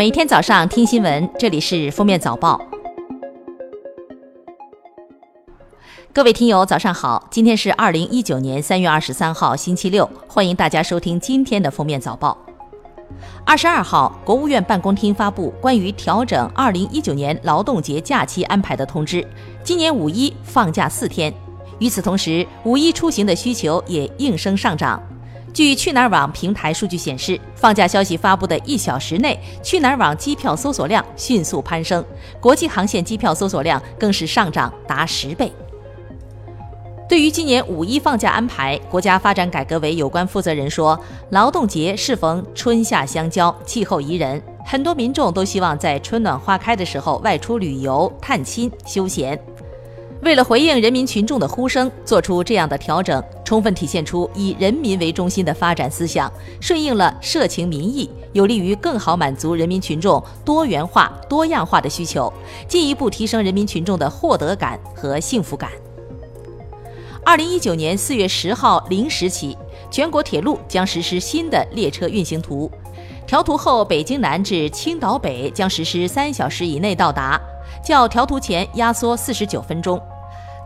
每天早上听新闻，这里是封面早报。各位听友，早上好！今天是二零一九年三月二十三号，星期六，欢迎大家收听今天的封面早报。二十二号，国务院办公厅发布关于调整二零一九年劳动节假期安排的通知，今年五一放假四天。与此同时，五一出行的需求也应声上涨。据去哪儿网平台数据显示，放假消息发布的一小时内，去哪儿网机票搜索量迅速攀升，国际航线机票搜索量更是上涨达十倍。对于今年五一放假安排，国家发展改革委有关负责人说，劳动节适逢春夏相交，气候宜人，很多民众都希望在春暖花开的时候外出旅游、探亲、休闲。为了回应人民群众的呼声，做出这样的调整，充分体现出以人民为中心的发展思想，顺应了社情民意，有利于更好满足人民群众多元化、多样化的需求，进一步提升人民群众的获得感和幸福感。二零一九年四月十号零时起，全国铁路将实施新的列车运行图，调图后，北京南至青岛北将实施三小时以内到达。较调图前压缩四十九分钟，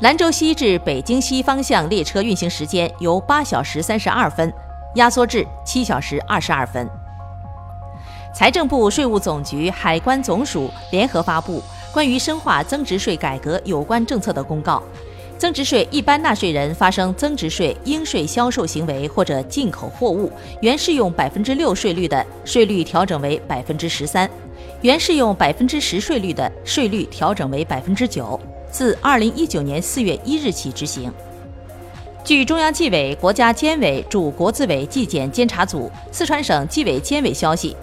兰州西至北京西方向列车运行时间由八小时三十二分压缩至七小时二十二分。财政部、税务总局、海关总署联合发布关于深化增值税改革有关政策的公告，增值税一般纳税人发生增值税应税销售行为或者进口货物，原适用百分之六税率的，税率调整为百分之十三。原适用百分之十税率的税率调整为百分之九，自二零一九年四月一日起执行。据中央纪委国家监委驻国资委纪检监察组、四川省纪委监委消息，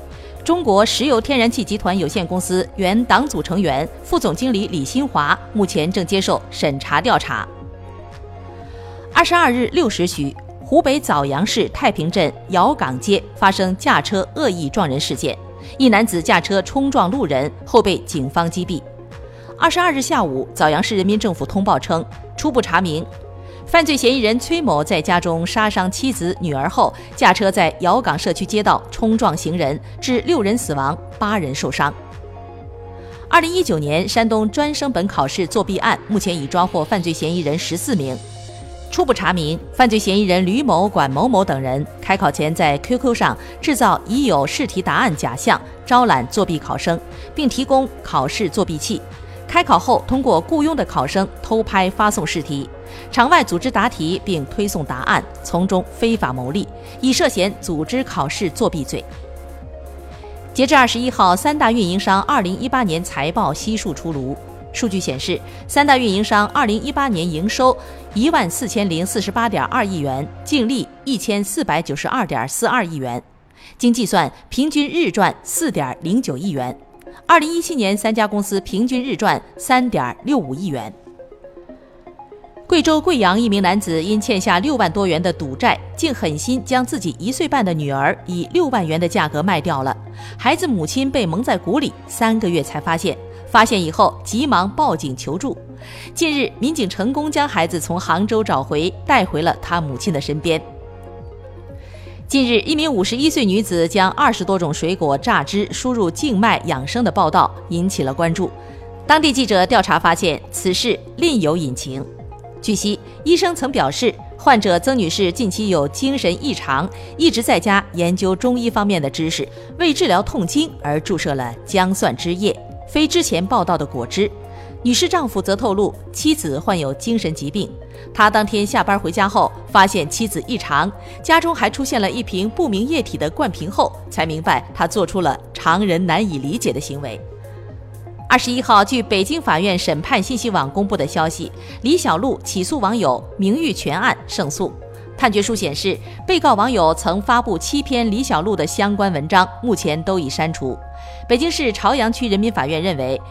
中国石油天然气集团有限公司原党组成员、副总经理李新华目前正接受审查调查。二十二日六时许，湖北枣阳市太平镇姚岗街发生驾车恶意撞人事件。一男子驾车冲撞路人后被警方击毙。二十二日下午，枣阳市人民政府通报称，初步查明，犯罪嫌疑人崔某在家中杀伤妻子、女儿后，驾车在姚岗社区街道冲撞行人，致六人死亡、八人受伤。二零一九年山东专升本考试作弊案，目前已抓获犯罪嫌疑人十四名。初步查明，犯罪嫌疑人吕某、管某某等人开考前在 QQ 上制造已有试题答案假象，招揽作弊考生，并提供考试作弊器。开考后，通过雇佣的考生偷拍发送试题，场外组织答题并推送答案，从中非法牟利，已涉嫌组织考试作弊罪。截至二十一号，三大运营商二零一八年财报悉数出炉。数据显示，三大运营商二零一八年营收一万四千零四十八点二亿元，净利一千四百九十二点四二亿元，经计算，平均日赚四点零九亿元。二零一七年，三家公司平均日赚三点六五亿元。贵州贵阳一名男子因欠下六万多元的赌债，竟狠心将自己一岁半的女儿以六万元的价格卖掉了，孩子母亲被蒙在鼓里，三个月才发现。发现以后，急忙报警求助。近日，民警成功将孩子从杭州找回，带回了他母亲的身边。近日，一名五十一岁女子将二十多种水果榨汁输入静脉养生的报道引起了关注。当地记者调查发现，此事另有隐情。据悉，医生曾表示，患者曾女士近期有精神异常，一直在家研究中医方面的知识，为治疗痛经而注射了姜蒜汁液。非之前报道的果汁，女士丈夫则透露妻子患有精神疾病。他当天下班回家后，发现妻子异常，家中还出现了一瓶不明液体的灌瓶后，才明白他做出了常人难以理解的行为。二十一号，据北京法院审判信息网公布的消息，李小璐起诉网友名誉权案胜诉。判决书显示，被告网友曾发布七篇李小璐的相关文章，目前都已删除。北京市朝阳区人民法院认为，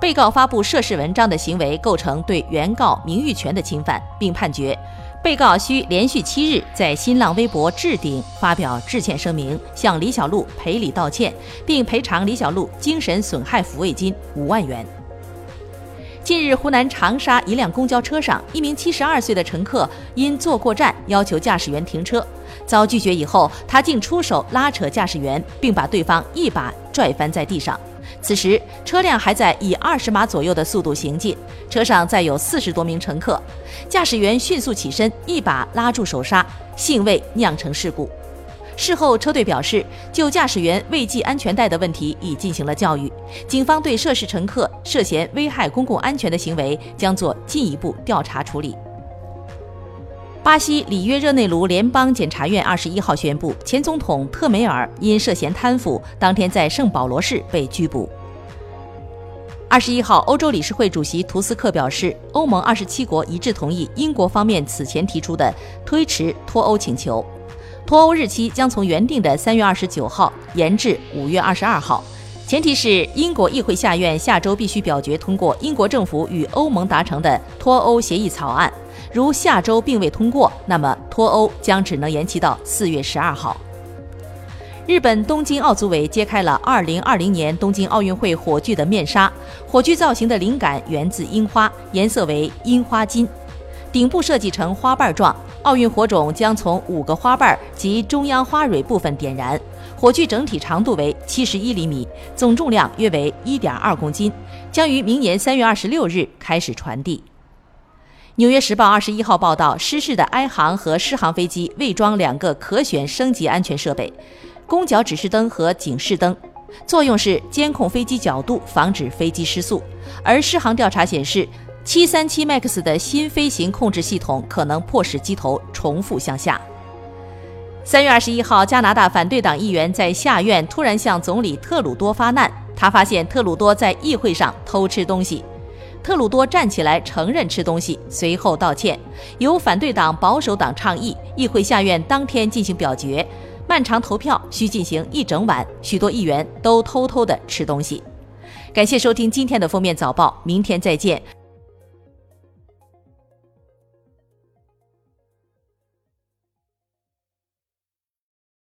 被告发布涉事文章的行为构成对原告名誉权的侵犯，并判决被告需连续七日在新浪微博置顶发表致歉声明，向李小璐赔礼道歉，并赔偿李小璐精神损害抚慰金五万元。近日，湖南长沙一辆公交车上，一名七十二岁的乘客因坐过站，要求驾驶员停车，遭拒绝以后，他竟出手拉扯驾驶员，并把对方一把。拽翻在地上。此时车辆还在以二十码左右的速度行进，车上载有四十多名乘客。驾驶员迅速起身，一把拉住手刹，幸未酿成事故。事后，车队表示，就驾驶员未系安全带的问题已进行了教育。警方对涉事乘客涉嫌危害公共安全的行为将做进一步调查处理。巴西里约热内卢联邦检察院二十一号宣布，前总统特梅尔因涉嫌贪腐，当天在圣保罗市被拘捕。二十一号，欧洲理事会主席图斯克表示，欧盟二十七国一致同意英国方面此前提出的推迟脱欧请求。脱欧日期将从原定的三月二十九号延至五月二十二号，前提是英国议会下院下周必须表决通过英国政府与欧盟达成的脱欧协议草案。如下周并未通过，那么脱欧将只能延期到四月十二号。日本东京奥组委揭开了二零二零年东京奥运会火炬的面纱，火炬造型的灵感源自樱花，颜色为樱花金，顶部设计成花瓣状。奥运火种将从五个花瓣及中央花蕊部分点燃，火炬整体长度为七十一厘米，总重量约为一点二公斤，将于明年三月二十六日开始传递。纽约时报二十一号报道，失事的埃航和狮航飞机未装两个可选升级安全设备：攻角指示灯和警示灯，作用是监控飞机角度，防止飞机失速。而狮航调查显示。七三七 MAX 的新飞行控制系统可能迫使机头重复向下。三月二十一号，加拿大反对党议员在下院突然向总理特鲁多发难，他发现特鲁多在议会上偷吃东西。特鲁多站起来承认吃东西，随后道歉。由反对党保守党倡议，议会下院当天进行表决，漫长投票需进行一整晚，许多议员都偷偷的吃东西。感谢收听今天的封面早报，明天再见。